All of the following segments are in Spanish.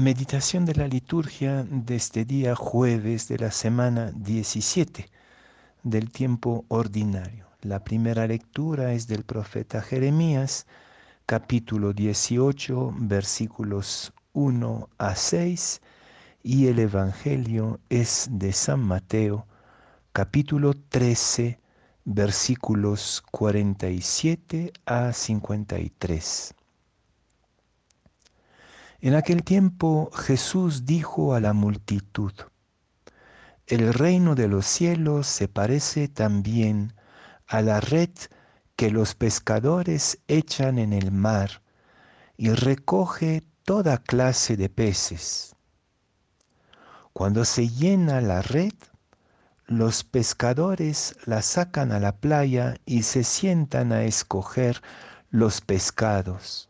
Meditación de la liturgia de este día jueves de la semana 17 del tiempo ordinario. La primera lectura es del profeta Jeremías, capítulo 18, versículos 1 a 6, y el Evangelio es de San Mateo, capítulo 13, versículos 47 a 53. En aquel tiempo Jesús dijo a la multitud, el reino de los cielos se parece también a la red que los pescadores echan en el mar y recoge toda clase de peces. Cuando se llena la red, los pescadores la sacan a la playa y se sientan a escoger los pescados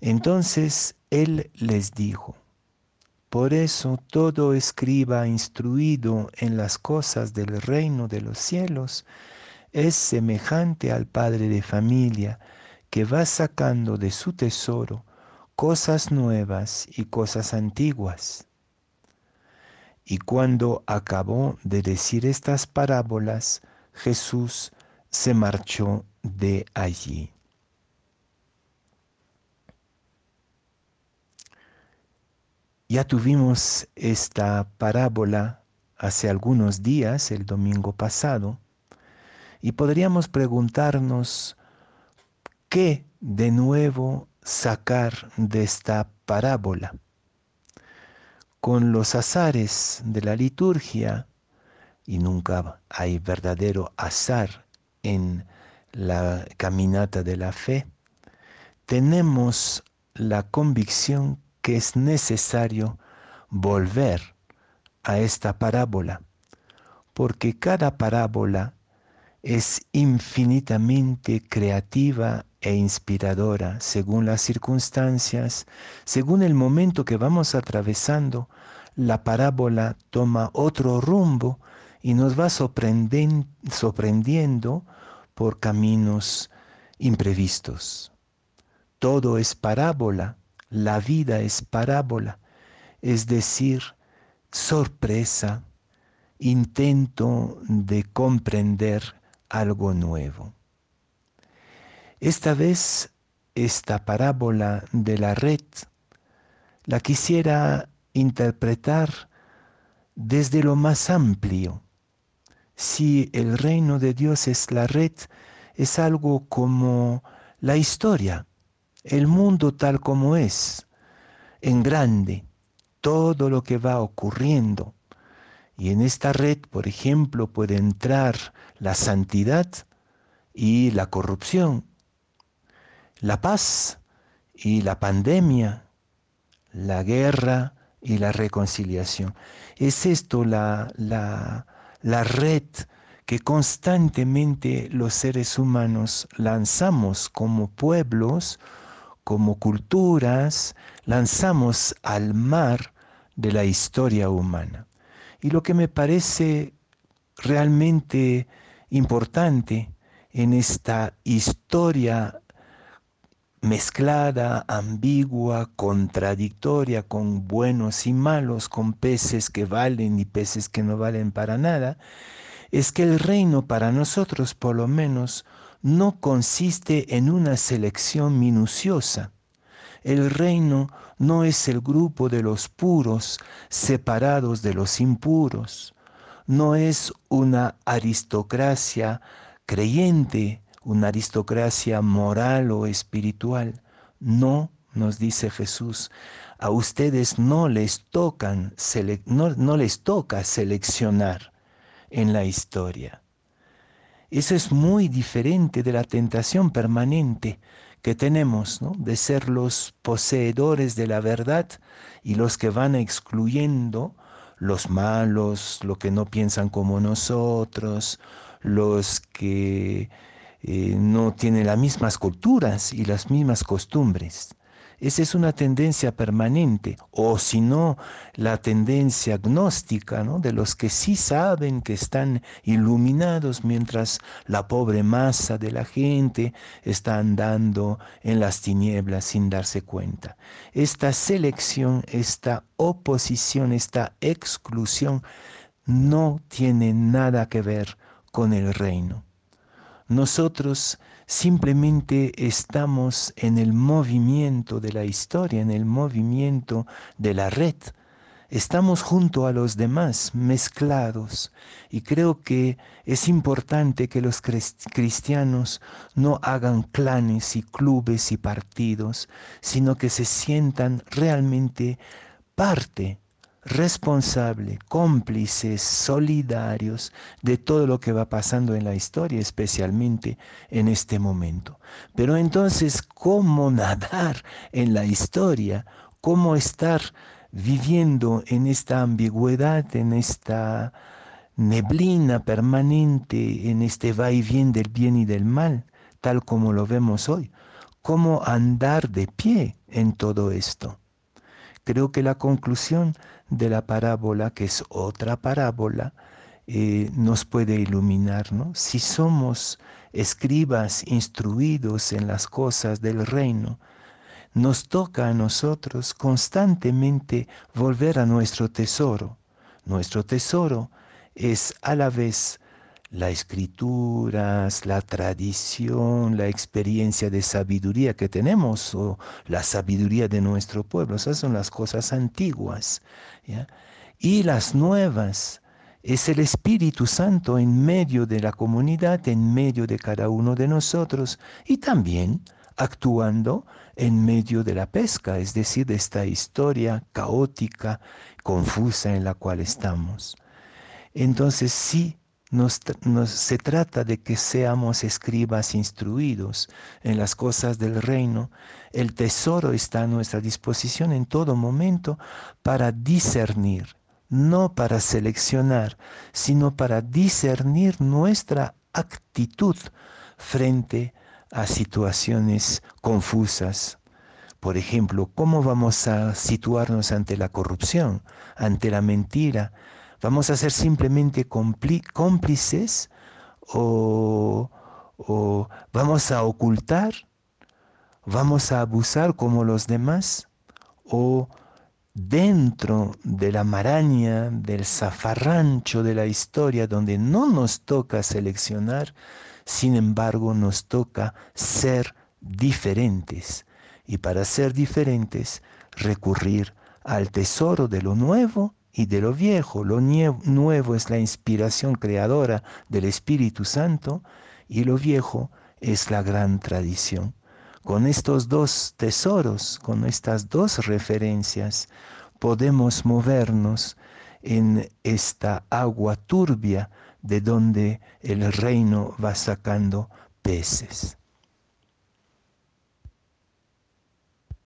Entonces él les dijo, por eso todo escriba instruido en las cosas del reino de los cielos es semejante al padre de familia que va sacando de su tesoro cosas nuevas y cosas antiguas. Y cuando acabó de decir estas parábolas, Jesús se marchó de allí. Ya tuvimos esta parábola hace algunos días, el domingo pasado, y podríamos preguntarnos qué de nuevo sacar de esta parábola. Con los azares de la liturgia, y nunca hay verdadero azar en la caminata de la fe, tenemos la convicción que es necesario volver a esta parábola, porque cada parábola es infinitamente creativa e inspiradora según las circunstancias, según el momento que vamos atravesando, la parábola toma otro rumbo y nos va sorprendiendo por caminos imprevistos. Todo es parábola la vida es parábola, es decir, sorpresa, intento de comprender algo nuevo. Esta vez, esta parábola de la red la quisiera interpretar desde lo más amplio. Si el reino de Dios es la red, es algo como la historia, el mundo tal como es, en grande, todo lo que va ocurriendo. Y en esta red, por ejemplo, puede entrar la santidad y la corrupción, la paz y la pandemia, la guerra y la reconciliación. Es esto la, la, la red que constantemente los seres humanos lanzamos como pueblos como culturas lanzamos al mar de la historia humana. Y lo que me parece realmente importante en esta historia mezclada, ambigua, contradictoria, con buenos y malos, con peces que valen y peces que no valen para nada, es que el reino para nosotros por lo menos no consiste en una selección minuciosa. El reino no es el grupo de los puros separados de los impuros. No es una aristocracia creyente, una aristocracia moral o espiritual. No, nos dice Jesús, a ustedes no les, tocan, no, no les toca seleccionar en la historia. Eso es muy diferente de la tentación permanente que tenemos, de ser los poseedores de la verdad y los que van excluyendo los malos, los que no piensan como nosotros, los que eh, no tienen las mismas culturas y las mismas costumbres. Esa es una tendencia permanente, o si no, la tendencia agnóstica ¿no? de los que sí saben que están iluminados mientras la pobre masa de la gente está andando en las tinieblas sin darse cuenta. Esta selección, esta oposición, esta exclusión no tiene nada que ver con el reino. Nosotros simplemente estamos en el movimiento de la historia, en el movimiento de la red. Estamos junto a los demás, mezclados. Y creo que es importante que los cristianos no hagan clanes y clubes y partidos, sino que se sientan realmente parte responsable, cómplices, solidarios de todo lo que va pasando en la historia, especialmente en este momento. Pero entonces, ¿cómo nadar en la historia? ¿Cómo estar viviendo en esta ambigüedad, en esta neblina permanente, en este va y viene del bien y del mal, tal como lo vemos hoy? ¿Cómo andar de pie en todo esto? Creo que la conclusión de la parábola, que es otra parábola, eh, nos puede iluminar. ¿no? Si somos escribas instruidos en las cosas del reino, nos toca a nosotros constantemente volver a nuestro tesoro. Nuestro tesoro es a la vez la escritura, la tradición, la experiencia de sabiduría que tenemos o la sabiduría de nuestro pueblo. Esas son las cosas antiguas. Y las nuevas es el Espíritu Santo en medio de la comunidad, en medio de cada uno de nosotros y también actuando en medio de la pesca, es decir, de esta historia caótica, confusa en la cual estamos. Entonces sí, se trata de que seamos escribas instruidos en las cosas del reino. El tesoro está a nuestra disposición en todo momento para discernir, no para seleccionar, sino para discernir nuestra actitud frente a situaciones confusas. Por ejemplo, ¿cómo vamos a situarnos ante la corrupción, ante la mentira, ¿Vamos a ser simplemente cómplices o, vamos a ocultar? ¿Vamos a abusar como los demás? ¿O dentro de la maraña, del zafarrancho de la historia donde no nos toca seleccionar, sin embargo nos toca ser diferentes? Y para ser diferentes, recurrir al tesoro de lo nuevo y de lo viejo. Lo nuevo es la inspiración creadora del Espíritu Santo y lo viejo es la gran tradición. Con estos dos tesoros, con estas dos referencias, podemos movernos en esta agua turbia de donde el reino va sacando peces.